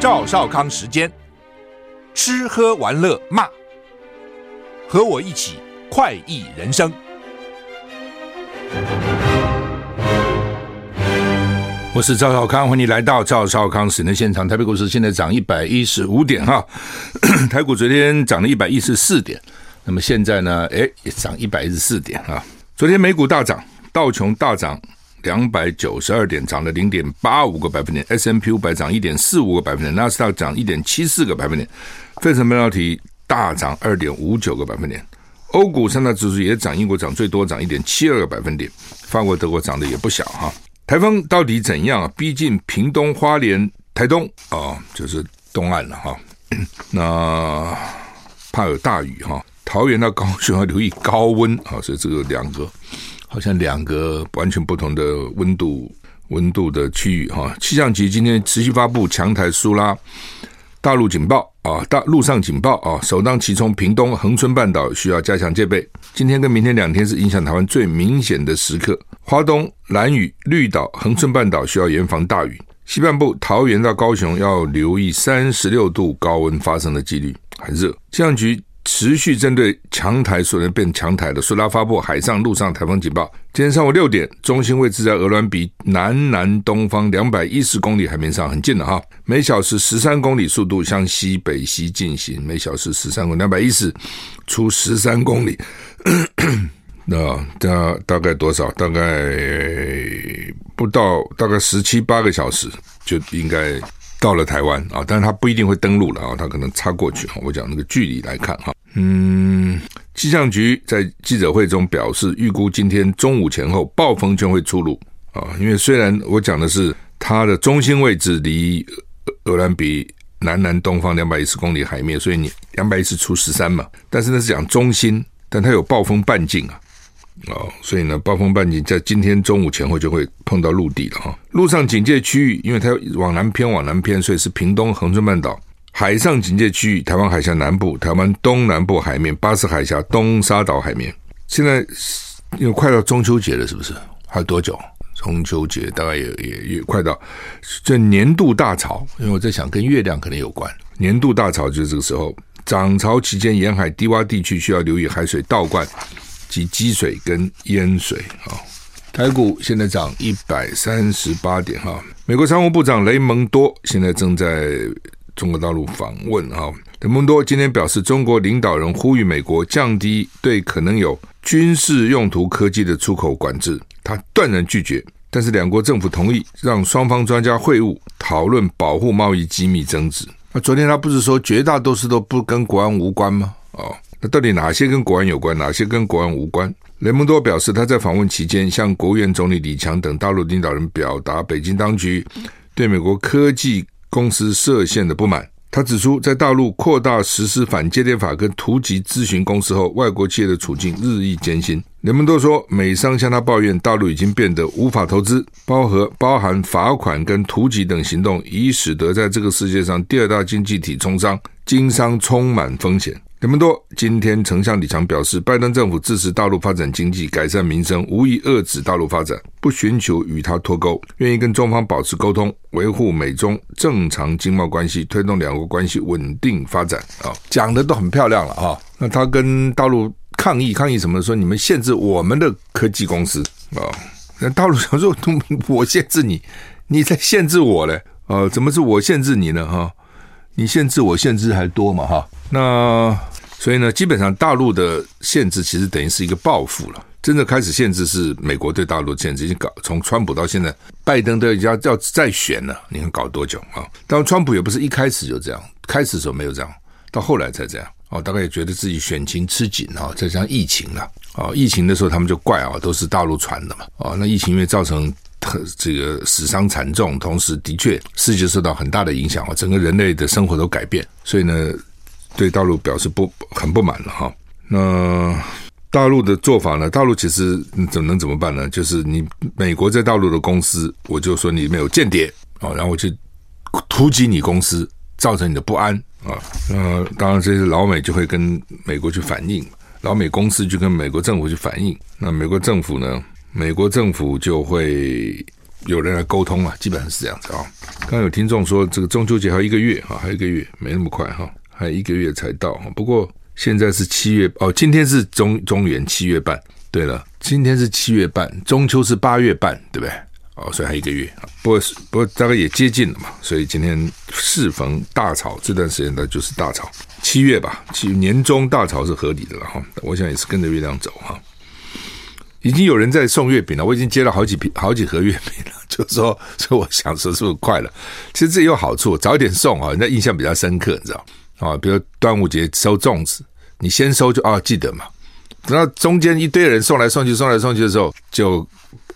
赵少康时间，吃喝玩乐骂，和我一起快意人生。我是赵少康，欢迎来到赵少康时间现场。台北股市现在涨一百一十五点哈，台股昨天涨了一百一十四点，那么现在呢，哎，也涨一百一十四点哈。昨天美股大涨，道琼大涨。两百九十二点，涨了零点八五个百分点；S&P 五百涨一点四五个百分点；纳斯达克涨一点七四个百分点；费城半导体大涨二点五九个百分点；欧股三大指数也涨，英国涨最多，涨一点七二个百分点；法国、德国涨的也不小哈。台风到底怎样啊？逼近屏东、花莲、台东啊、就是东岸了哈。那怕有大雨哈，桃园到高雄要留意高温啊，所以这个两个。好像两个完全不同的温度温度的区域哈，气象局今天持续发布强台苏拉大陆警报啊，大陆上警报啊，首当其冲，屏东恒春半岛需要加强戒备。今天跟明天两天是影响台湾最明显的时刻，花东、兰屿、绿岛、恒春半岛需要严防大雨，西半部桃园到高雄要留意三十六度高温发生的几率，很热。气象局。持续针对强台所能变强台的苏拉发布海上、陆上台风警报。今天上午六点，中心位置在鹅銮比南南东方两百一十公里海面上，很近了哈。每小时十三公里速度向西北西进行，每小时十三公里，两百一十除十三公里，那大大概多少？大概不到大概十七八个小时就应该。到了台湾啊，但是他不一定会登陆了啊，他可能插过去。我讲那个距离来看哈，嗯，气象局在记者会中表示，预估今天中午前后暴风圈会出炉啊。因为虽然我讲的是它的中心位置离鹅銮鼻南南东方两百一十公里海面，所以你两百一十除十三嘛，但是那是讲中心，但它有暴风半径啊。哦，所以呢，暴风半径在今天中午前后就会碰到陆地了哈。陆上警戒区域，因为它往南偏，往南偏，所以是屏东恒春半岛。海上警戒区域，台湾海峡南部、台湾东南部海面、巴士海峡、东沙岛海面。现在因为快到中秋节了，是不是？还有多久？中秋节大概也也也快到。这年度大潮，因为我在想跟月亮可能有关。年度大潮就是这个时候，涨潮期间沿海低洼地区需要留意海水倒灌。及积水跟淹水啊，台股现在涨一百三十八点哈。美国商务部长雷蒙多现在正在中国大陆访问哈。雷蒙多今天表示，中国领导人呼吁美国降低对可能有军事用途科技的出口管制，他断然拒绝。但是两国政府同意让双方专家会晤，讨论保护贸易机密争执。那昨天他不是说绝大多数都不跟国安无关吗？哦。那到底哪些跟国安有关，哪些跟国安无关？雷蒙多表示，他在访问期间向国务院总理李强等大陆领导人表达北京当局对美国科技公司设限的不满。他指出，在大陆扩大实施反间谍法跟突击咨询公司后，外国企业的处境日益艰辛。雷蒙多说，美商向他抱怨，大陆已经变得无法投资，包和包含罚款跟突击等行动，已使得在这个世界上第二大经济体从商经商充满风险。雷蒙多今天曾向李强表示，拜登政府支持大陆发展经济、改善民生，无意遏制大陆发展，不寻求与他脱钩，愿意跟中方保持沟通，维护美中正常经贸关系，推动两国关系稳定发展。啊，讲的都很漂亮了啊。那他跟大陆抗议，抗议什么？说你们限制我们的科技公司啊？那大陆想说，我限制你，你在限制我嘞？呃，怎么是我限制你呢？哈？你限制我，限制还多嘛？哈，那所以呢，基本上大陆的限制其实等于是一个报复了。真正开始限制是美国对大陆限制，已经搞从川普到现在，拜登都要要再选了。你看搞多久啊？当然，川普也不是一开始就这样，开始的时候没有这样，到后来才这样。哦，大概也觉得自己选情吃紧啊，再加上疫情了。哦，疫情的时候他们就怪啊，都是大陆传的嘛。哦，那疫情因为造成。这个死伤惨重，同时的确世界受到很大的影响啊，整个人类的生活都改变，所以呢，对大陆表示不很不满了哈。那大陆的做法呢？大陆其实怎能怎么办呢？就是你美国在大陆的公司，我就说你没有间谍啊，然后我去突击你公司，造成你的不安啊。那当然这些老美就会跟美国去反映，老美公司就跟美国政府去反映。那美国政府呢？美国政府就会有人来沟通啊，基本上是这样子啊。刚刚有听众说，这个中秋节还有一个月哈，还有一个月，没那么快哈，还有一个月才到。不过现在是七月哦，今天是中中元七月半。对了，今天是七月半，中秋是八月半，对不对？哦，所以还一个月。不过不过大概也接近了嘛，所以今天适逢大潮，这段时间呢就是大潮。七月吧，七月年中大潮是合理的了哈。我想也是跟着月亮走哈。已经有人在送月饼了，我已经接了好几批、好几盒月饼了。就是说，所以我想说，是不是快了？其实这也有好处，早点送啊，人家印象比较深刻，你知道啊？比如端午节收粽子，你先收就啊，记得嘛。等到中间一堆人送来送去、送来送去的时候，就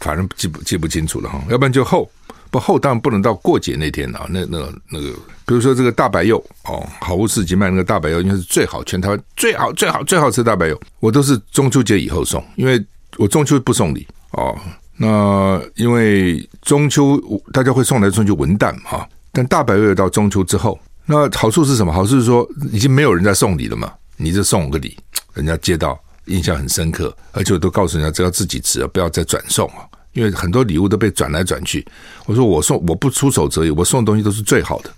反正记不记不清楚了哈。要不然就后不后，当然不能到过节那天啊。那那个那个，比如说这个大白柚哦，好物市集卖那个大白柚，应该是最好，全台湾最好最好最好吃的大白柚，我都是中秋节以后送，因为。我中秋不送礼哦，那因为中秋大家会送来送去文旦哈，但大白月到中秋之后，那好处是什么？好处是说已经没有人在送礼了嘛，你就送我个礼，人家接到印象很深刻，而且我都告诉人家只要自己吃，不要再转送啊，因为很多礼物都被转来转去。我说我送我不出手则已，我送的东西都是最好的、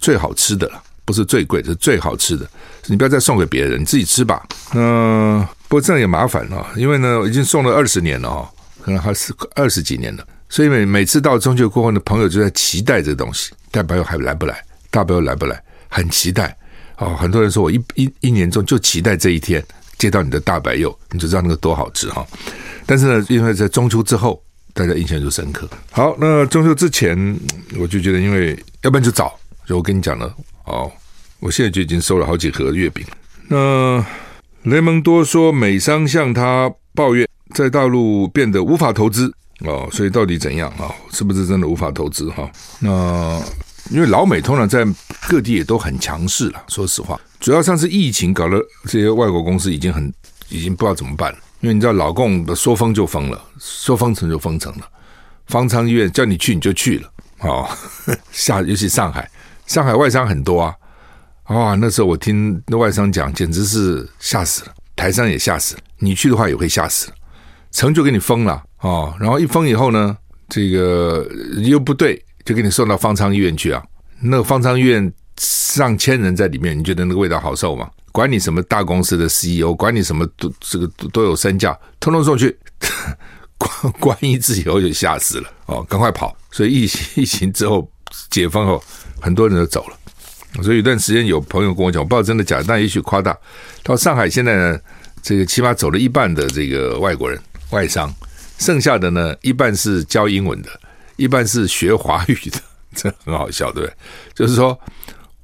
最好吃的了，不是最贵，是最好吃的，你不要再送给别人，你自己吃吧。嗯。不过这样也麻烦啊，因为呢，已经送了二十年了啊，可能还是二十几年了，所以每每次到中秋过后呢，朋友就在期待这东西，大白柚还来不来？大白柚来不来？很期待哦。很多人说我一一一年中就期待这一天接到你的大白柚，你就知道那个多好吃哈。但是呢，因为在中秋之后，大家印象就深刻。好，那中秋之前，我就觉得，因为要不然就早，就我跟你讲了哦，我现在就已经收了好几盒月饼。那。雷蒙多说，美商向他抱怨，在大陆变得无法投资。哦，所以到底怎样？啊？是不是真的无法投资？哈？那因为老美通常在各地也都很强势了，说实话，主要上次疫情搞得这些外国公司已经很已经不知道怎么办了，因为你知道老共的说封就封了，说封城就封城了，方舱医院叫你去你就去了，哦，下尤其上海，上海外商很多啊。啊，那时候我听那外商讲，简直是吓死了，台商也吓死了。你去的话也会吓死，城就给你封了哦。然后一封以后呢，这个又不对，就给你送到方舱医院去啊。那个方舱医院上千人在里面，你觉得那个味道好受吗？管你什么大公司的 CEO，管你什么都这个都有身价，通通送去。关关一次以后就吓死了哦，赶快跑。所以疫情疫情之后解封后，很多人都走了。所以有段时间有朋友跟我讲，我不知道真的假的，但也许夸大。到上海现在呢，这个起码走了一半的这个外国人外商，剩下的呢一半是教英文的，一半是学华语的，这很好笑，对不对？就是说，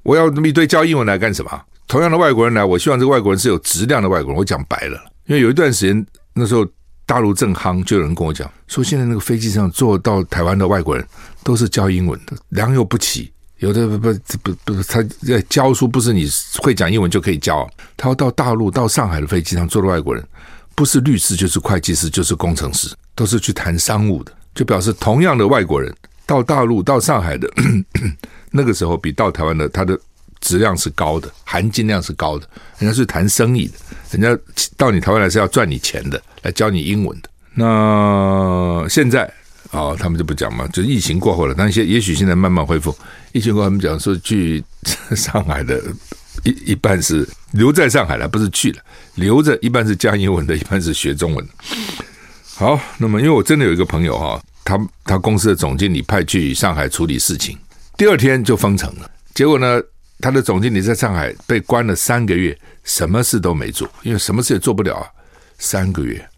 我要那么一堆教英文来干什么？同样的外国人来，我希望这个外国人是有质量的外国人。我讲白了，因为有一段时间那时候大陆正夯，就有人跟我讲说，现在那个飞机上坐到台湾的外国人都是教英文的，良莠不齐。有的不不不不，他在教书，不是你会讲英文就可以教。他要到大陆、到上海的飞机上坐的外国人，不是律师就是会计师就是工程师，都是去谈商务的。就表示同样的外国人到大陆、到上海的 那个时候，比到台湾的他的质量是高的，含金量是高的。人家是谈生意的，人家到你台湾来是要赚你钱的，来教你英文的。那现在。哦，他们就不讲嘛，就疫情过后了。但是也许现在慢慢恢复。疫情过后，他们讲说去上海的一一半是留在上海了，不是去了，留着一半是教英文的，一半是学中文。好，那么因为我真的有一个朋友哈，他他公司的总经理派去上海处理事情，第二天就封城了。结果呢，他的总经理在上海被关了三个月，什么事都没做，因为什么事也做不了啊。三个月，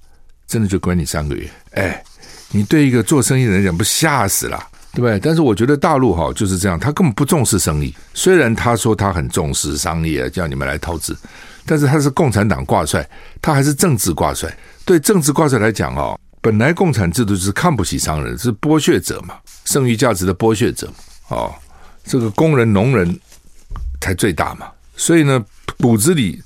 真的就关你三个月，哎。你对一个做生意的人讲，不吓死了，对不对？但是我觉得大陆哈就是这样，他根本不重视生意。虽然他说他很重视商业，叫你们来投资，但是他是共产党挂帅，他还是政治挂帅。对政治挂帅来讲哦，本来共产制度是看不起商人，是剥削者嘛，剩余价值的剥削者。哦，这个工人、农人才最大嘛。所以呢，骨子里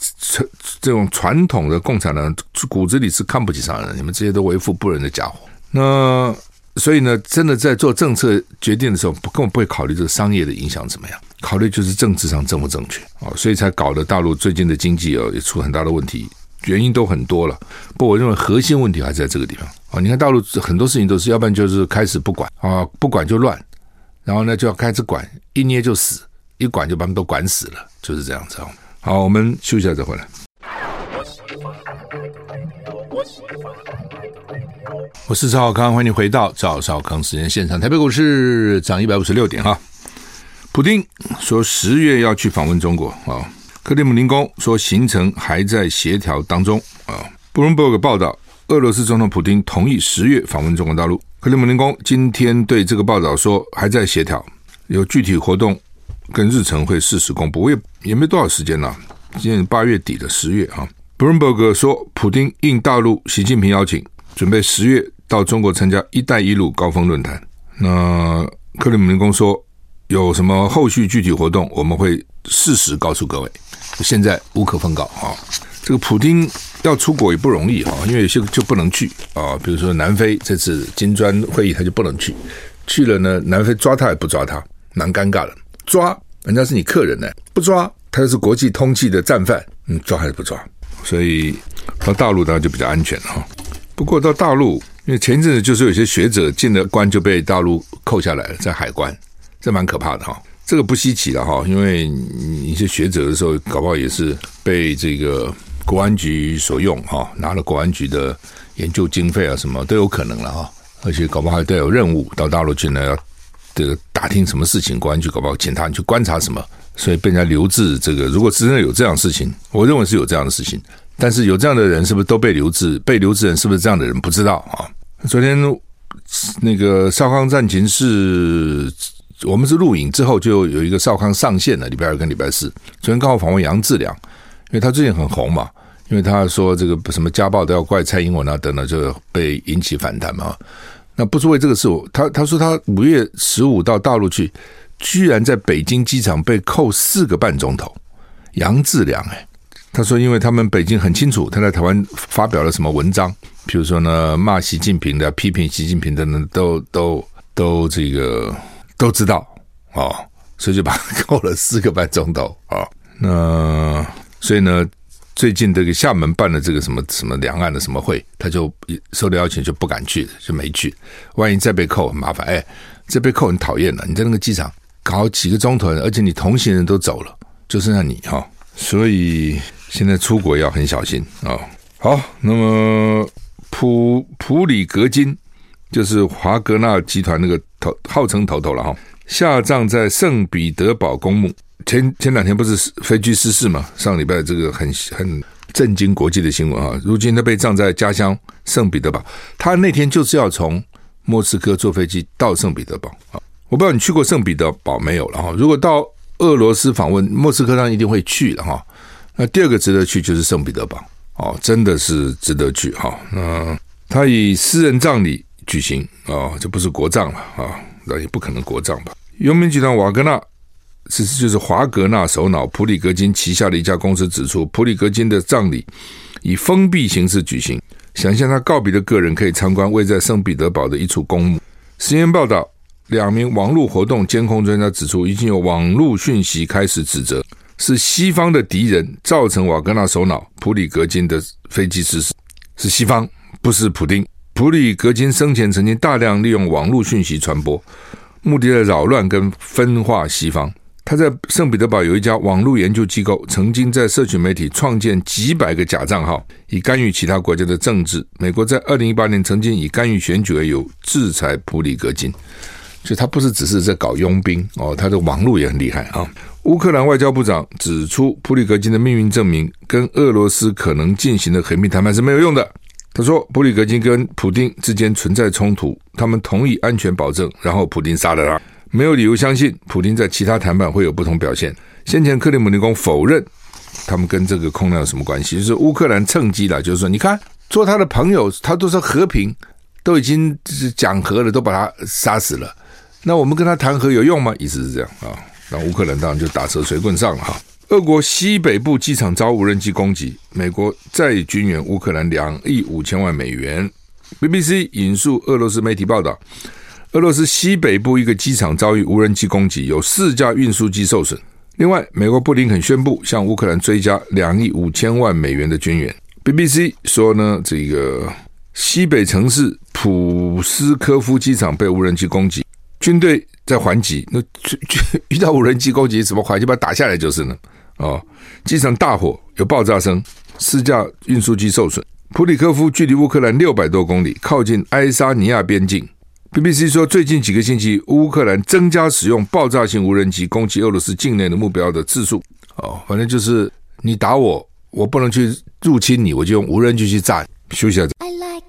这种传统的共产党骨子里是看不起商人，你们这些都为富不仁的家伙。那所以呢，真的在做政策决定的时候，不根本不会考虑这个商业的影响怎么样，考虑就是政治上正不正确啊，所以才搞得大陆最近的经济哦也出很大的问题，原因都很多了。不过我认为核心问题还是在这个地方啊！你看大陆很多事情都是，要不然就是开始不管啊，不管就乱，然后呢就要开始管，一捏就死，一管就把他们都管死了，就是这样子。好，我们休息一下再回来。我是赵少康，欢迎你回到赵少康时间现场。台北股市涨一百五十六点哈。普丁说十月要去访问中国啊。克里姆林宫说行程还在协调当中啊。布伦伯格报道，俄罗斯总统普丁同意十月访问中国大陆。克里姆林宫今天对这个报道说还在协调，有具体活动跟日程会适时公布。我也也没多少时间了，今年八月底的十月啊。布伦伯格说，普丁应大陆习近平邀请，准备十月。到中国参加“一带一路”高峰论坛，那克里姆林宫说有什么后续具体活动，我们会适时告诉各位。现在无可奉告啊！这个普丁要出国也不容易啊，因为有些就不能去啊，比如说南非这次金砖会议他就不能去，去了呢，南非抓他也不抓他，蛮尴尬的。抓人家是你客人呢，不抓他就是国际通缉的战犯，你抓还是不抓？所以到大陆当然就比较安全了哈。不过到大陆。因为前一阵子就是有些学者进了关就被大陆扣下来了，在海关，这蛮可怕的哈。这个不稀奇了哈，因为一些学者的时候，搞不好也是被这个国安局所用哈，拿了国安局的研究经费啊，什么都有可能了哈。而且搞不好还带有任务到大陆去呢，要这个打听什么事情，国安局搞不好请他去观察什么，所以被人家留置。这个如果真的有这样的事情，我认为是有这样的事情。但是有这样的人，是不是都被留置？被留置人是不是这样的人？不知道啊。昨天那个少康战情是，我们是录影之后就有一个少康上线了，礼拜二跟礼拜四。昨天刚好访问杨志良，因为他最近很红嘛，因为他说这个什么家暴都要怪蔡英文啊等等，就被引起反弹嘛。那不是为这个事，他他说他五月十五到大陆去，居然在北京机场被扣四个半钟头。杨志良哎。他说：“因为他们北京很清楚，他在台湾发表了什么文章，比如说呢，骂习近平的、批评习近平的呢，都都都这个都知道哦，所以就把他扣了四个半钟头啊。那所以呢，最近这个厦门办了这个什么什么两岸的什么会，他就收了邀请就不敢去，就没去。万一再被扣，很麻烦。哎，这被扣很讨厌了。你在那个机场搞几个钟头，而且你同行人都走了，就剩下你哈、哦，所以。”现在出国要很小心啊、好，那么普普里格金就是华格纳集团那个头，号称头头了哈，下葬在圣彼得堡公墓。前前两天不是飞机失事嘛？上礼拜这个很很震惊国际的新闻啊！如今他被葬在家乡圣彼得堡，他那天就是要从莫斯科坐飞机到圣彼得堡啊！我不知道你去过圣彼得堡没有了哈？如果到俄罗斯访问，莫斯科当然一定会去的哈。那第二个值得去就是圣彼得堡哦，真的是值得去哈。那他以私人葬礼举行啊，这不是国葬了啊，那也不可能国葬吧？邮棉集团瓦格纳，其实就是华格纳首脑普里格金旗下的一家公司指出，普里格金的葬礼以封闭形式举行，想向他告别的个人可以参观位在圣彼得堡的一处公墓。实验报道，两名网络活动监控专家指出，已经有网络讯息开始指责。是西方的敌人造成瓦格纳首脑普里格金的飞机失事，是西方，不是普丁。普里格金生前曾经大量利用网络讯息传播，目的在扰乱跟分化西方。他在圣彼得堡有一家网络研究机构，曾经在社群媒体创建几百个假账号，以干预其他国家的政治。美国在二零一八年曾经以干预选举为由制裁普里格金，所以他不是只是在搞佣兵哦，他的网络也很厉害啊。乌克兰外交部长指出，普里格金的命运证明，跟俄罗斯可能进行的和平谈判是没有用的。他说，普里格金跟普丁之间存在冲突，他们同意安全保证，然后普丁杀了他，没有理由相信普丁在其他谈判会有不同表现。先前克里姆林宫否认他们跟这个空难有什么关系，就是乌克兰趁机了，就是说，你看做他的朋友，他都说和平，都已经讲和了，都把他杀死了，那我们跟他谈和有用吗？意思是这样啊。那乌克兰当然就打蛇随棍上了哈。俄国西北部机场遭无人机攻击，美国再军援乌克兰两亿五千万美元。BBC 引述俄罗斯媒体报道，俄罗斯西北部一个机场遭遇无人机攻击，有四架运输机受损。另外，美国布林肯宣布向乌克兰追加两亿五千万美元的军援。BBC 说呢，这个西北城市普斯科夫机场被无人机攻击，军队在还击。那 遇到无人机攻击怎么还？就把它打下来就是了。哦，机场大火，有爆炸声，四架运输机受损。普里科夫距离乌克兰六百多公里，靠近爱沙尼亚边境。BBC 说，最近几个星期，乌克兰增加使用爆炸性无人机攻击俄罗斯境内的目标的次数。哦，反正就是你打我，我不能去入侵你，我就用无人机去炸。休息一下。I like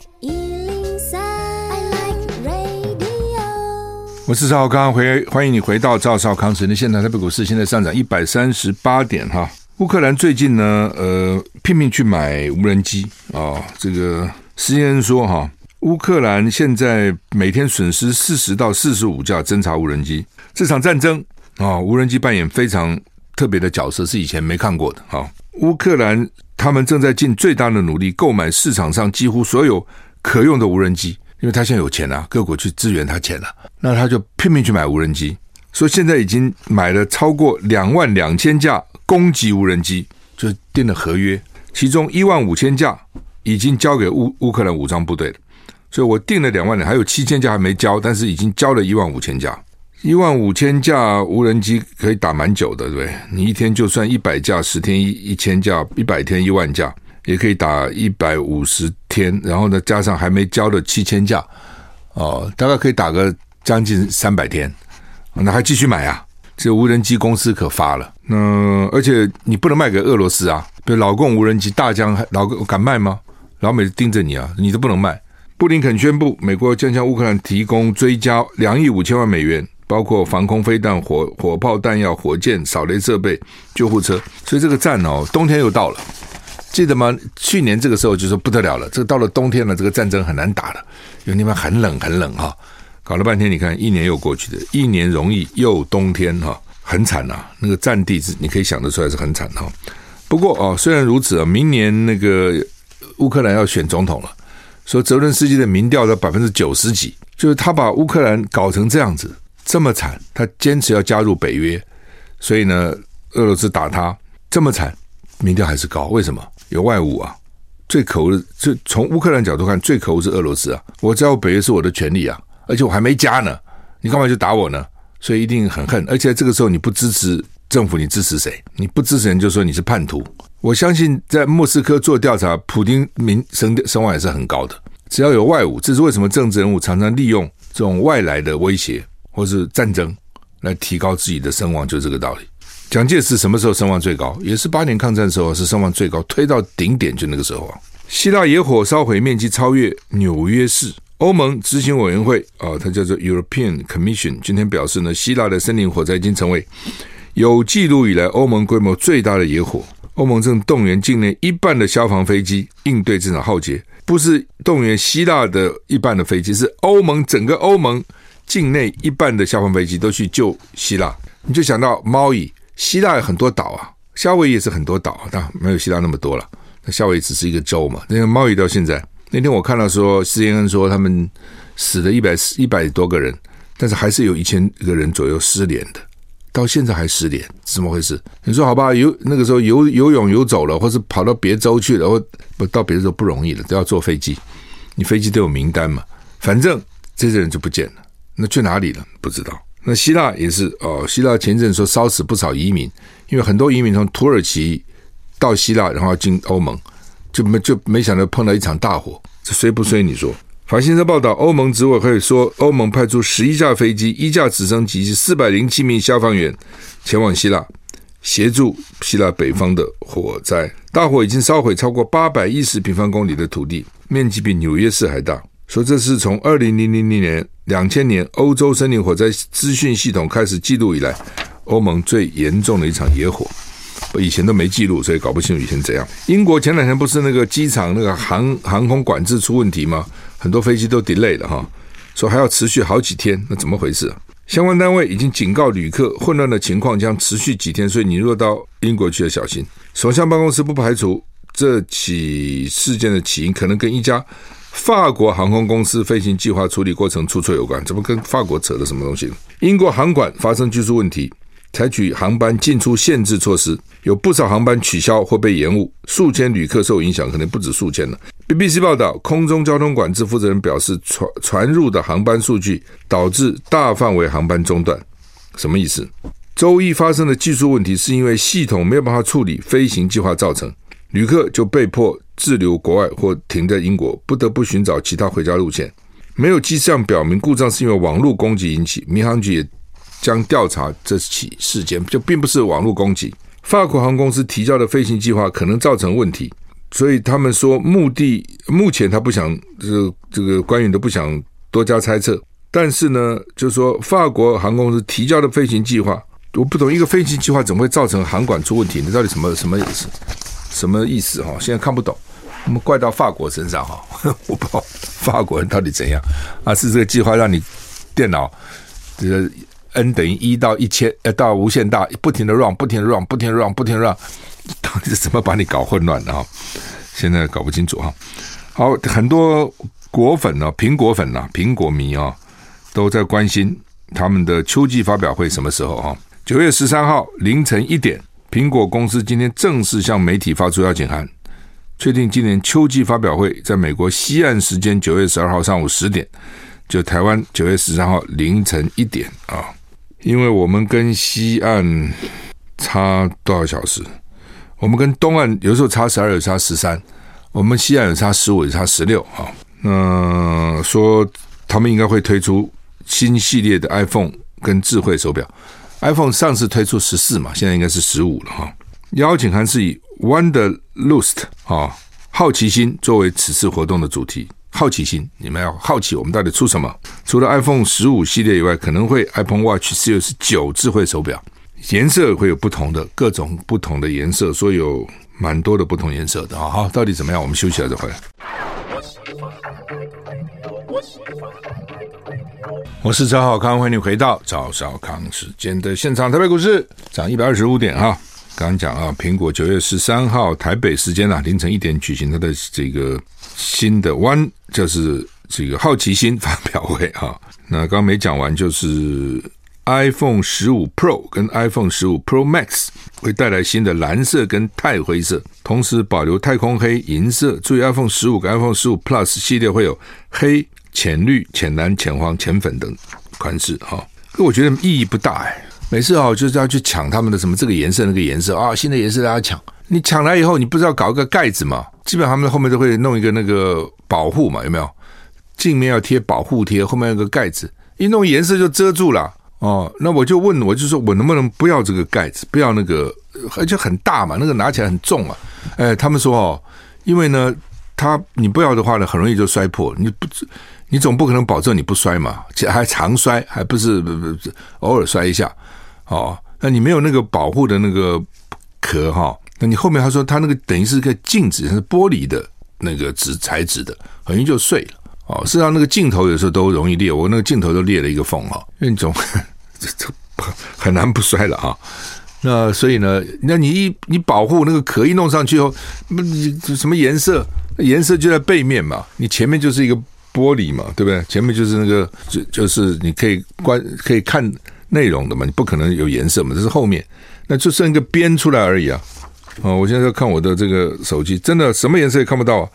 我是赵少康，回欢迎你回到赵少康时间的现场。台北股市现在上涨一百三十八点哈。乌克兰最近呢，呃，拼命去买无人机啊、这个 CNN 说哈，乌克兰现在每天损失四十到四十五架侦察无人机。这场战争啊、无人机扮演非常特别的角色，是以前没看过的啊、哦。乌克兰他们正在尽最大的努力购买市场上几乎所有可用的无人机，因为他现在有钱啊，各国去支援他钱了、那他就拼命去买无人机。所以现在已经买了超过两万两千架。攻击无人机就订了合约，其中一万五千架已经交给乌乌克兰武装部队了，所以我订了两万两，还有七千架还没交，但是已经交了一万五千架。一万五千架无人机可以打蛮久的，对不对？你一天就算一百架，十天一一千架，一百天一万架，也可以打一百五十天。然后呢，加上还没交的七千架，哦，大概可以打个将近三百天，那还继续买啊？这无人机公司可发了，那而且你不能卖给俄罗斯啊！比如老共无人机大疆，老敢卖吗？老美盯着你啊，你都不能卖。布林肯宣布，美国将向乌克兰提供追加两亿五千万美元，包括防空飞弹、火火炮弹药、火箭、扫雷设备、救护车。所以这个战哦，冬天又到了，记得吗？去年这个时候就说不得了了，这个到了冬天了，这个战争很难打了，因为地方很冷很冷哈。搞了半天，你看一年又过去的，一年容易又冬天哈，很惨呐。那个战地是你可以想得出来是很惨哈。不过哦，虽然如此啊，明年那个乌克兰要选总统了，说泽伦斯基的民调的百分之九十几，就是他把乌克兰搞成这样子，这么惨，他坚持要加入北约，所以呢，俄罗斯打他这么惨，民调还是高，为什么？有外侮啊，最可恶的，就从乌克兰角度看，最可恶是俄罗斯啊，我加入北约是我的权利啊。而且我还没加呢，你干嘛就打我呢？所以一定很恨。而且这个时候你不支持政府，你支持谁？你不支持人就说你是叛徒。我相信在莫斯科做调查，普丁名声声望也是很高的。只要有外侮，这是为什么政治人物常常利用这种外来的威胁或是战争来提高自己的声望，就这个道理。蒋介石什么时候声望最高？也是八年抗战的时候是声望最高，推到顶点就那个时候啊。希腊野火烧毁面积超越纽约市。欧盟执行委员会啊，它叫做 European Commission，今天表示呢，希腊的森林火灾已经成为有记录以来欧盟规模最大的野火。欧盟正动员境内一半的消防飞机应对这场浩劫，不是动员希腊的一半的飞机，是欧盟整个欧盟境内一半的消防飞机都去救希腊。你就想到猫蚁，希腊有很多岛啊，夏威夷也是很多岛，但没有希腊那么多了。那夏威夷只是一个州嘛，那个贸易到现在。那天我看到说，CNN 说他们死了一百一百多个人，但是还是有一千个人左右失联的，到现在还失联，怎么回事？你说好吧，游那个时候游游泳游走了，或是跑到别州去了，或不到别的州不容易了，都要坐飞机，你飞机都有名单嘛，反正这些人就不见了，那去哪里了？不知道。那希腊也是哦，希腊前阵说烧死不少移民，因为很多移民从土耳其到希腊，然后进欧盟。就没就没想到碰到一场大火，这衰不衰？你说？法新社报道，欧盟执委会说，欧盟派出十一架飞机、一架直升机及四百零七名消防员前往希腊协助希腊北方的火灾。大火已经烧毁超过八百一十平方公里的土地，面积比纽约市还大。说这是从二零零零年、两千年欧洲森林火灾资讯系统开始记录以来，欧盟最严重的一场野火。以前都没记录，所以搞不清楚以前怎样。英国前两天不是那个机场那个航航空管制出问题吗？很多飞机都 delay 了哈，说还要持续好几天，那怎么回事？相关单位已经警告旅客，混乱的情况将持续几天，所以你若到英国去要小心。首相办公室不排除这起事件的起因可能跟一家法国航空公司飞行计划处理过程出错有关。怎么跟法国扯的什么东西？英国航管发生技术问题。采取航班进出限制措施，有不少航班取消或被延误，数千旅客受影响，可能不止数千了。BBC 报道，空中交通管制负责人表示，传传入的航班数据导致大范围航班中断。什么意思？周一发生的技术问题是因为系统没有办法处理飞行计划造成，旅客就被迫滞留国外或停在英国，不得不寻找其他回家路线。没有迹象表明故障是因为网络攻击引起，民航局也将调查这起事件，就并不是网络攻击。法国航空公司提交的飞行计划可能造成问题。所以他们说，目的目前他不想，这这个官员都不想多加猜测。但是呢，就是说法国航空公司提交的飞行计划，我不懂一个飞行计划怎么会造成航管出问题？你到底什么什么意？什么意思？哈，现在看不懂。我们怪到法国身上哈，我不知道法国人到底怎样啊？是这个计划让你电脑这个 n 等于一到一千呃到无限大，不停的 run，不停的 run，不停的 run，不停的 run。到底是怎么把你搞混乱的哈？现在搞不清楚哈。好，很多果粉呢，苹果粉呐，苹果迷啊，都在关心他们的秋季发表会什么时候哈？九月十三号凌晨一点，苹果公司今天正式向媒体发出邀请函，确定今年秋季发表会在美国西岸时间九月十二号上午十点，就台湾九月十三号凌晨一点啊，因为我们跟西岸差多少小时？我们跟东岸有时候差十二，有差十三；我们西岸有差十五，有差十六。哈，那说他们应该会推出新系列的 iPhone 跟智慧手表。iPhone 上次推出十四嘛，现在应该是十五了哈。邀请函是以 Wonderlust 啊，好奇心作为此次活动的主题。好奇心，你们要好奇我们到底出什么？除了 iPhone 十五系列以外，可能会 Apple Watch Series 九智慧手表。颜色会有不同的各种不同的颜色，所以有蛮多的不同颜色的啊！好，到底怎么样？我们休息了再回来。我是赵少康，欢迎你回到赵少康时间的现场。台北股市涨一百二十五点啊！刚刚讲啊，苹果九月十三号台北时间啊凌晨一点举行它的这个新的 One，就是这个好奇心 发表会啊。那刚没讲完就是。iPhone 十五 Pro 跟 iPhone 十五 Pro Max 会带来新的蓝色跟钛灰色，同时保留太空黑、银色。注意，iPhone 十五跟 iPhone 十五 Plus 系列会有黑、浅绿、浅蓝、浅黄、浅粉等款式。哈，可我觉得意义不大哎。每次哦，就是要去抢他们的什么这个颜色那个颜色啊，新的颜色大家抢。你抢来以后，你不知道搞一个盖子嘛？基本上他们后面都会弄一个那个保护嘛，有没有？镜面要贴保护贴，后面有个盖子，一弄颜色就遮住了。哦，那我就问，我就说我能不能不要这个盖子，不要那个，而且很大嘛，那个拿起来很重啊。哎，他们说哦，因为呢，他你不要的话呢，很容易就摔破。你不，你总不可能保证你不摔嘛，还常摔，还不是不不不偶尔摔一下。哦，那你没有那个保护的那个壳哈，那你后面他说他那个等于是个镜子，是玻璃的那个纸材质的，很容易就碎了。哦，事实上那个镜头有时候都容易裂，我那个镜头都裂了一个缝哈，因为那种 这这很难不摔了哈。那所以呢，那你一你保护那个壳一弄上去后，你什么颜色？颜色就在背面嘛，你前面就是一个玻璃嘛，对不对？前面就是那个就就是你可以观可以看内容的嘛，你不可能有颜色嘛，这是后面，那就剩一个边出来而已啊。哦，我现在在看我的这个手机，真的什么颜色也看不到。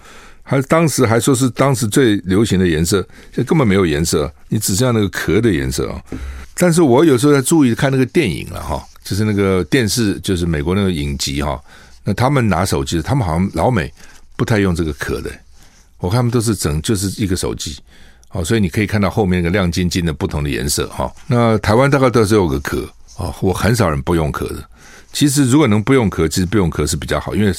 还当时还说是当时最流行的颜色，现在根本没有颜色，你只剩下那个壳的颜色啊。但是我有时候在注意看那个电影了哈，就是那个电视，就是美国那个影集哈。那他们拿手机，他们好像老美不太用这个壳的，我看他们都是整就是一个手机，哦，所以你可以看到后面那个亮晶晶的不同的颜色哈。那台湾大概都是有个壳哦，我很少人不用壳的。其实如果能不用壳，其实不用壳是比较好，因为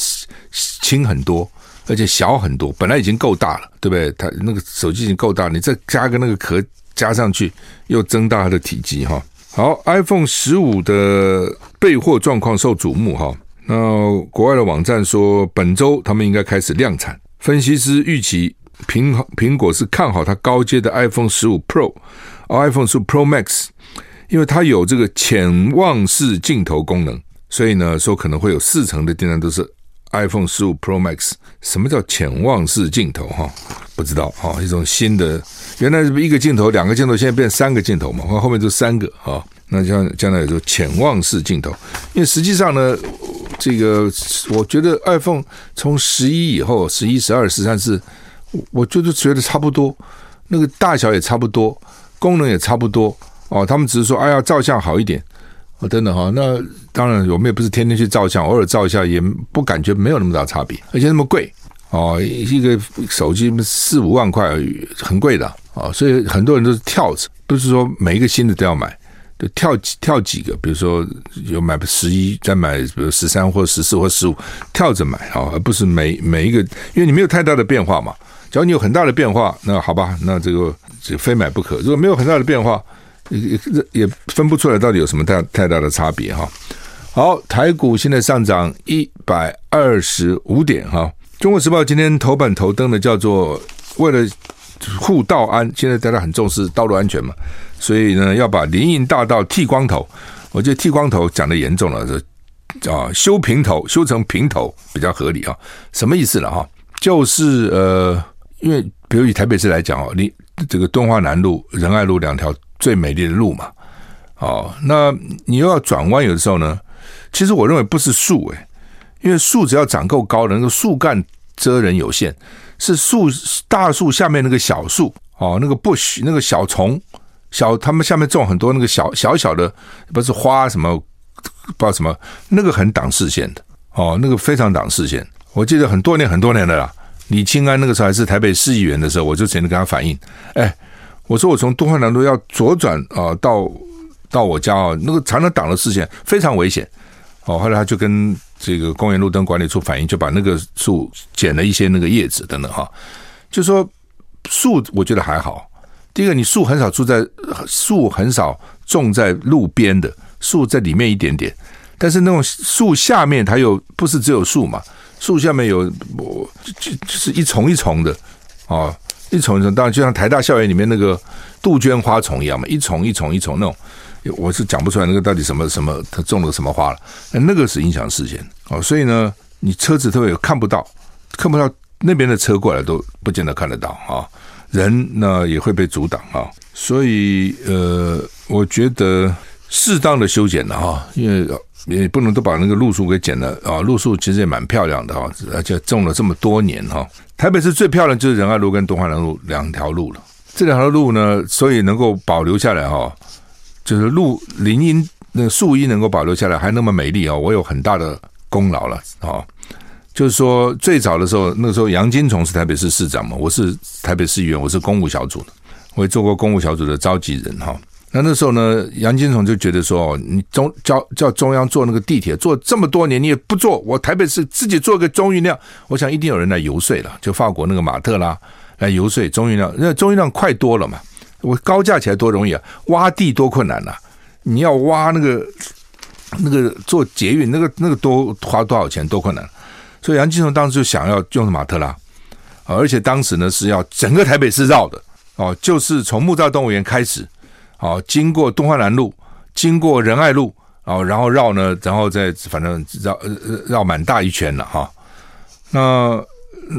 轻很多。而且小很多，本来已经够大了，对不对？它那个手机已经够大，你再加个那个壳加上去，又增大它的体积哈。好，iPhone 十五的备货状况受瞩目哈。那国外的网站说，本周他们应该开始量产。分析师预期苹苹果是看好它高阶的 iPhone 十五 Pro、iPhone 十五 Pro Max，因为它有这个潜望式镜头功能，所以呢说可能会有四成的订单都是。iPhone 十五 Pro Max，什么叫潜望式镜头？哈，不知道哈，一种新的，原来是一个镜头，两个镜头，现在变三个镜头嘛，后面就三个哈。那将将来有个潜望式镜头，因为实际上呢，这个我觉得 iPhone 从十一以后，十一、十二、十三、四，我就是觉得差不多，那个大小也差不多，功能也差不多哦。他们只是说，哎呀，照相好一点，哦，等等哈。那当然，我们也不是天天去照相，偶尔照一下，也不感觉没有那么大差别，而且那么贵哦，一个手机四五万块，很贵的，哦，所以很多人都是跳着，不是说每一个新的都要买。就跳几跳几个，比如说有买十一，再买比如十三或十四或十五，跳着买啊，而不是每每一个，因为你没有太大的变化嘛。假如你有很大的变化，那好吧，那这个就非买不可。如果没有很大的变化，也也分不出来到底有什么太太大的差别哈。好，台股现在上涨一百二十五点哈。中国时报今天头版头登的叫做为了。护道安，现在大家很重视道路安全嘛，所以呢，要把林荫大道剃光头。我觉得剃光头讲的严重了，这啊修平头，修成平头比较合理啊。什么意思了哈？就是呃，因为比如以台北市来讲哦，你这个敦化南路、仁爱路两条最美丽的路嘛，哦，那你又要转弯，有的时候呢，其实我认为不是树诶，因为树只要长够高的，那个树干遮人有限。是树大树下面那个小树哦，那个 bush 那个小虫小，他们下面种很多那个小小小的，不是花什么，不知道什么，那个很挡视线的哦，那个非常挡视线。我记得很多年很多年的啦，李清安那个时候还是台北市议员的时候，我就曾经跟他反映，哎，我说我从东汉南路要左转啊，到到我家啊，那个常常挡了视线，非常危险。哦，后来他就跟。这个公园路灯管理处反映，就把那个树剪了一些那个叶子等等哈，就说树我觉得还好。第一个，你树很少住在树很少种在路边的树在里面一点点，但是那种树下面它有不是只有树嘛？树下面有我就就是一丛一丛的啊，一丛一丛，当然就像台大校园里面那个杜鹃花丛一样嘛，一丛一丛一丛那种。我是讲不出来那个到底什么什么，它种了什么花了？那个是影响视线哦，所以呢，你车子特别看不到，看不到那边的车过来都不见得看得到啊，人呢也会被阻挡啊，所以呃，我觉得适当的修剪了哈，因为也不能都把那个路树给剪了啊，路树其实也蛮漂亮的哈，而且种了这么多年哈，台北市最漂亮就是仁爱路跟东华南路两条路了，这两条路呢，所以能够保留下来哈。就是路林荫那树荫能够保留下来还那么美丽啊，我有很大的功劳了啊！就是说最早的时候，那个时候杨金虫是台北市市长嘛，我是台北市议员，我是公务小组的，我也做过公务小组的召集人哈。那那时候呢，杨金虫就觉得说，你中叫叫中央做那个地铁做这么多年，你也不做，我台北市自己做个中运量，我想一定有人来游说了，就法国那个马特拉来游说中运量，那中运量快多了嘛。我高架起来多容易啊，挖地多困难呐、你要挖那个那个做捷运，那个那个多花多少钱，多困难。所以杨金松当时就想要用马特拉，而且当时呢是要整个台北市绕的哦，就是从木栅动物园开始，哦，经过敦化南路，经过仁爱路，哦，然后绕呢，然后再反正绕绕满大一圈了哈。那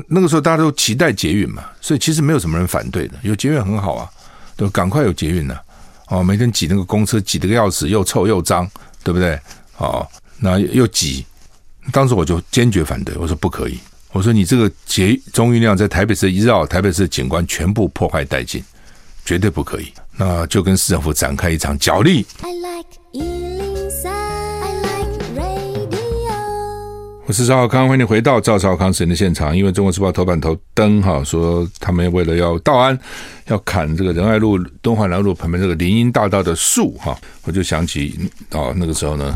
那个时候大家都期待捷运嘛，所以其实没有什么人反对的，有捷运很好啊。都赶快有捷运了，哦，每天挤那个公车挤得个要死，又臭又脏，对不对？哦，那又挤，当时我就坚决反对，我说不可以，我说你这个捷中运量在台北市一绕，台北市的景观全部破坏殆尽，绝对不可以，那就跟市政府展开一场角力。I like 我是赵少康，欢迎你回到赵少康时间的现场。因为《中国时报》头版头登哈说，他们为了要道安，要砍这个仁爱路、敦化南路旁边这个林荫大道的树哈，我就想起哦，那个时候呢，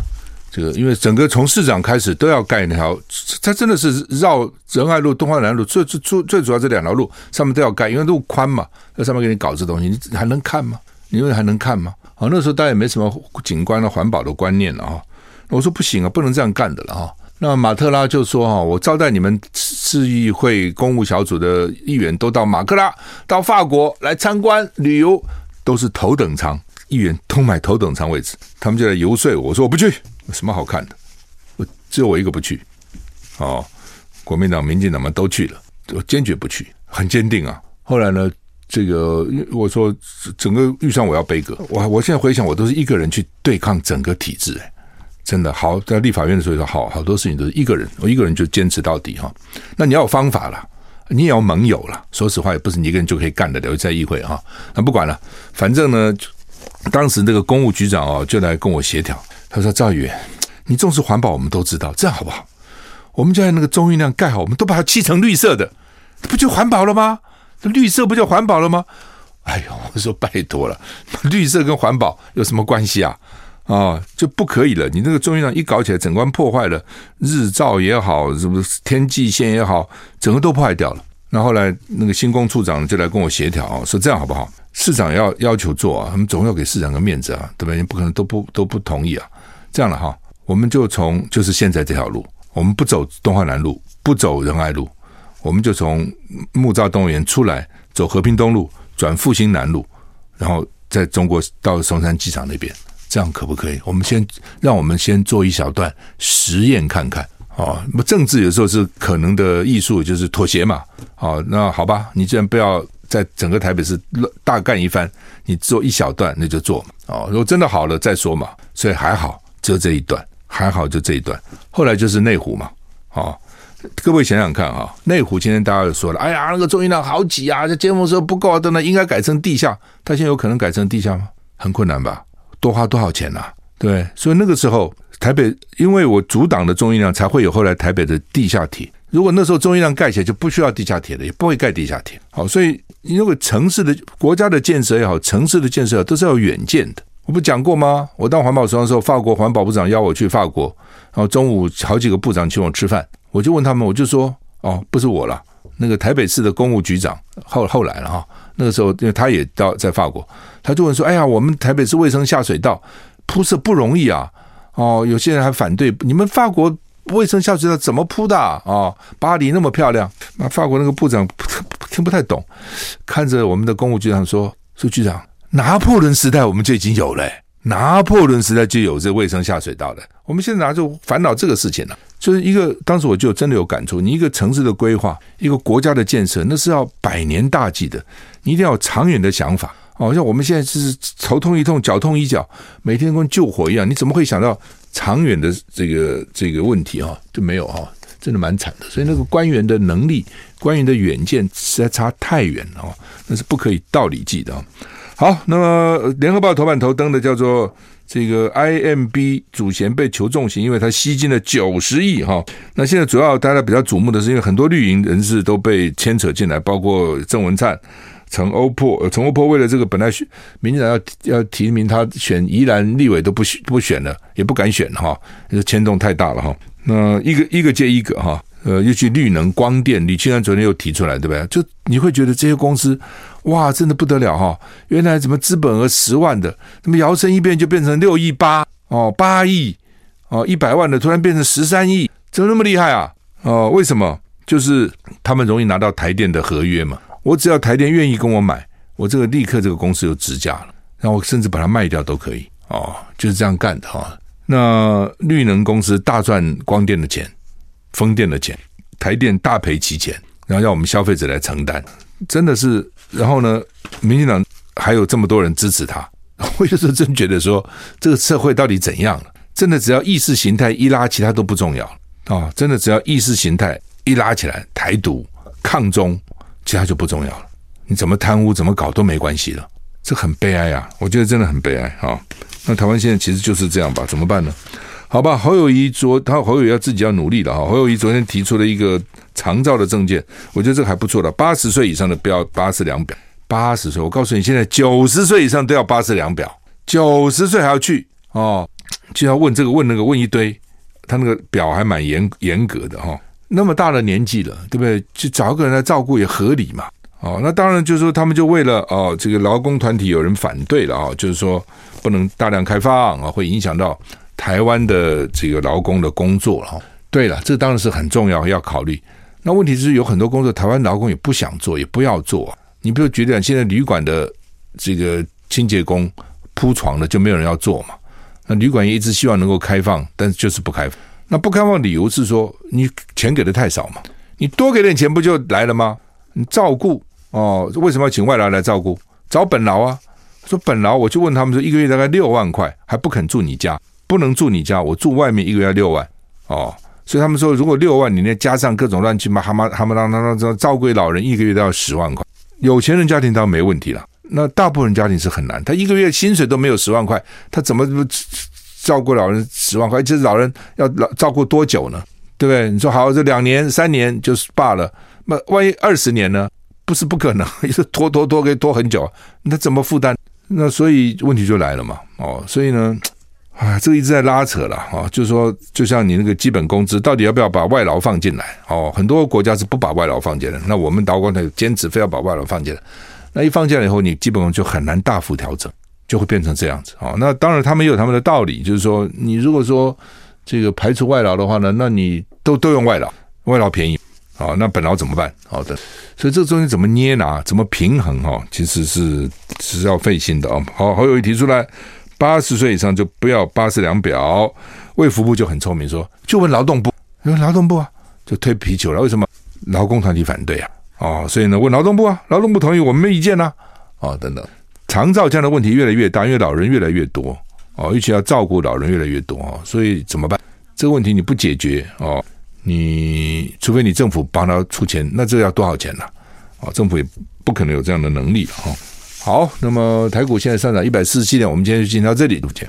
这个因为整个从市长开始都要盖那条，它真的是绕仁爱路、东华南路最最最最主要这两条路上面都要盖，因为路宽嘛，在上面给你搞这东西，你还能看吗？你认为还能看吗？啊，那时候大家也没什么景观的环保的观念了哈。我说不行啊，不能这样干的了哈。那马特拉就说：“哈，我招待你们市议会公务小组的议员都到马克拉，到法国来参观旅游，都是头等舱，议员都买头等舱位置，他们就来游说。我说我不去，有什么好看的？我只有我一个不去。哦，国民党、民进党们都去了，我坚决不去，很坚定啊。后来呢，这个我说整个预算我要背个，我我现在回想，我都是一个人去对抗整个体制，哎，真的好，在立法院的时候，好好多事情都是一个人，我一个人就坚持到底哈。那你要有方法了，你也要盟友了。说实话，也不是你一个人就可以干的，留在议会哈。那不管了，反正呢，当时那个公务局长哦，就来跟我协调，他说：“赵宇，你重视环保，我们都知道，这样好不好？我们就在那个中运量盖好，我们都把它漆成绿色的，不就环保了吗？”这绿色不就环保了吗？哎呦，我说拜托了，绿色跟环保有什么关系啊？啊、就不可以了。你那个中运量一搞起来，整个破坏了日照也好，什么天际线也好，整个都破坏掉了。那后来那个新工处长就来跟我协调，说这样好不好？市长要要求做啊，他们总要给市长个面子啊，对不对？不可能都不都不同意啊。这样了哈，我们就从就是现在这条路，我们不走敦化南路，不走仁爱路。我们就从木栅动物园出来，走和平东路，转复兴南路，然后在中国到松山机场那边，这样可不可以？我们先让我们先做一小段实验看看哦。那么政治有时候是可能的艺术，就是妥协嘛。哦，那好吧，你既然不要在整个台北市大干一番，你做一小段那就做嘛。哦，如果真的好了再说嘛。所以还好，只有这一段，还好就这一段。后来就是内湖嘛，好。各位想想看啊，内湖今天大家就说了，哎呀，那个中运量好挤啊，这尖峰时候不够啊，等等，应该改成地下。他现在有可能改成地下吗？很困难吧？多花多少钱呐、对，所以那个时候台北，因为我阻挡的中运量，才会有后来台北的地下铁。如果那时候中运量盖起来，就不需要地下铁了，也不会盖地下铁。好，所以你如果城市的国家的建设也好，城市的建设都是要远见的。我不讲过吗？我当环保署的时候，法国环保部长邀我去法国，然后中午好几个部长请我吃饭。我就问他们，我就说哦，不是我了，那个台北市的公务局长后后来了哈。那个时候，因为他也到在法国，他就问说：“哎呀，我们台北市卫生下水道铺设不容易啊，哦，有些人还反对，你们法国卫生下水道怎么铺的啊？哦，巴黎那么漂亮。”那法国那个部长听不太懂，看着我们的公务局长说：“说局长，拿破仑时代我们就已经有了，拿破仑时代就有这卫生下水道了，我们现在哪就烦恼这个事情了。”就是一个，当时我就真的有感触。你一个城市的规划，一个国家的建设，那是要百年大计的。你一定要有长远的想法。哦，像我们现在是头痛一痛，脚痛一脚，每天跟救火一样。你怎么会想到长远的这个这个问题？哈，就没有哈，真的蛮惨的。所以那个官员的能力、官员的远见实在差太远了，那是不可以道理计的。好，那么联合报头版头登的叫做。这个 IMB 主嫌被求重刑，因为他吸金了九十亿哈。那现在主要大家比较瞩目的是，因为很多绿营人士都被牵扯进来，包括郑文灿、陈欧珀。陈欧珀为了这个，本来选民进党要要提名他选宜兰立委都不不选了，也不敢选哈，这牵动太大了哈。那一个一个接一个哈。呃，尤其绿能、光电，李庆安昨天又提出来，对不对？就你会觉得这些公司，哇，真的不得了哈！原来怎么资本额十万的，怎么摇身一变就变成六亿八哦，八亿哦，一百万的突然变成十三亿，怎么那么厉害啊？哦，为什么？就是他们容易拿到台电的合约嘛。我只要台电愿意跟我买，我这个立刻这个公司就直价了，然后我甚至把它卖掉都可以哦，就是这样干的哈。那绿能公司大赚光电的钱。风电的钱，台电大赔其钱，然后要我们消费者来承担，真的是。然后呢，民进党还有这么多人支持他，我有时候真觉得说，这个社会到底怎样了？真的只要意识形态一拉，其他都不重要啊！真的只要意识形态一拉起来，台独、抗中，其他就不重要了。你怎么贪污，怎么搞都没关系了，这很悲哀啊！我觉得真的很悲哀啊！那台湾现在其实就是这样吧？怎么办呢？好吧，侯友宜昨他侯友宜要自己要努力了哈。侯友宜昨天提出了一个长照的证件，我觉得这个还不错的。八十岁以上的不要八四两表，八十岁我告诉你，现在九十岁以上都要八四两表，九十岁还要去哦，就要问这个问那个问一堆，他那个表还蛮严严格的哈。那么大的年纪了，对不对？就找个人来照顾也合理嘛。哦，那当然就是说他们就为了哦，这个劳工团体有人反对了啊，就是说不能大量开放啊，会影响到。台湾的这个劳工的工作了，对了，这当然是很重要，要考虑。那问题是有很多工作，台湾劳工也不想做，也不要做。你比如觉得现在旅馆的这个清洁工铺床的就没有人要做嘛？那旅馆也一直希望能够开放，但是就是不开放。那不开放理由是说你钱给的太少嘛？你多给点钱不就来了吗？你照顾哦，为什么要请外劳来照顾？找本劳啊。说本劳，我就问他们说，一个月大概六万块，还不肯住你家，不能住你家，我住外面一个月要六万哦。所以他们说，如果六万，你再加上各种乱七八哈嘛哈嘛当当当当照顾老人，一个月都要十万块。有钱人家庭当然没问题了，那大部分家庭是很难。他一个月薪水都没有十万块，他怎么照顾老人十万块？这老人要老照顾多久呢？对不对？你说好，这两年三年就是罢了，那万一二十年呢？不是不可能，也是拖拖拖可以拖很久，那怎么负担？那所以问题就来了嘛。哦，所以呢。啊，这个一直在拉扯了啊，就是说，就像你那个基本工资，到底要不要把外劳放进来？哦，很多国家是不把外劳放进来，那我们岛国呢，坚持非要把外劳放进来。那一放进来以后，你基本上就很难大幅调整，就会变成这样子啊。那当然，他们也有他们的道理，就是说，你如果说这个排除外劳的话呢，那你都都用外劳，外劳便宜啊，那本劳怎么办？好的，所以这个东西怎么捏拿，怎么平衡哈，其实是是要费心的啊。好，好友一提出来。八十岁以上就不要八十两表，卫福部就很聪明说，就问劳动部，因为劳动部啊就推皮球了，为什么？劳工团体反对啊，哦，所以呢问劳动部啊，劳动部同意，我们没意见呐、啊，哦等等，长照这样的问题越来越大，因为老人越来越多，哦，尤其要照顾老人越来越多啊，所以怎么办？这个问题你不解决哦，你除非你政府帮他出钱，那这要多少钱呢？啊，政府也不可能有这样的能力哈。好，那么台股现在上涨一百四十七点，我们今天就进到这里，再见。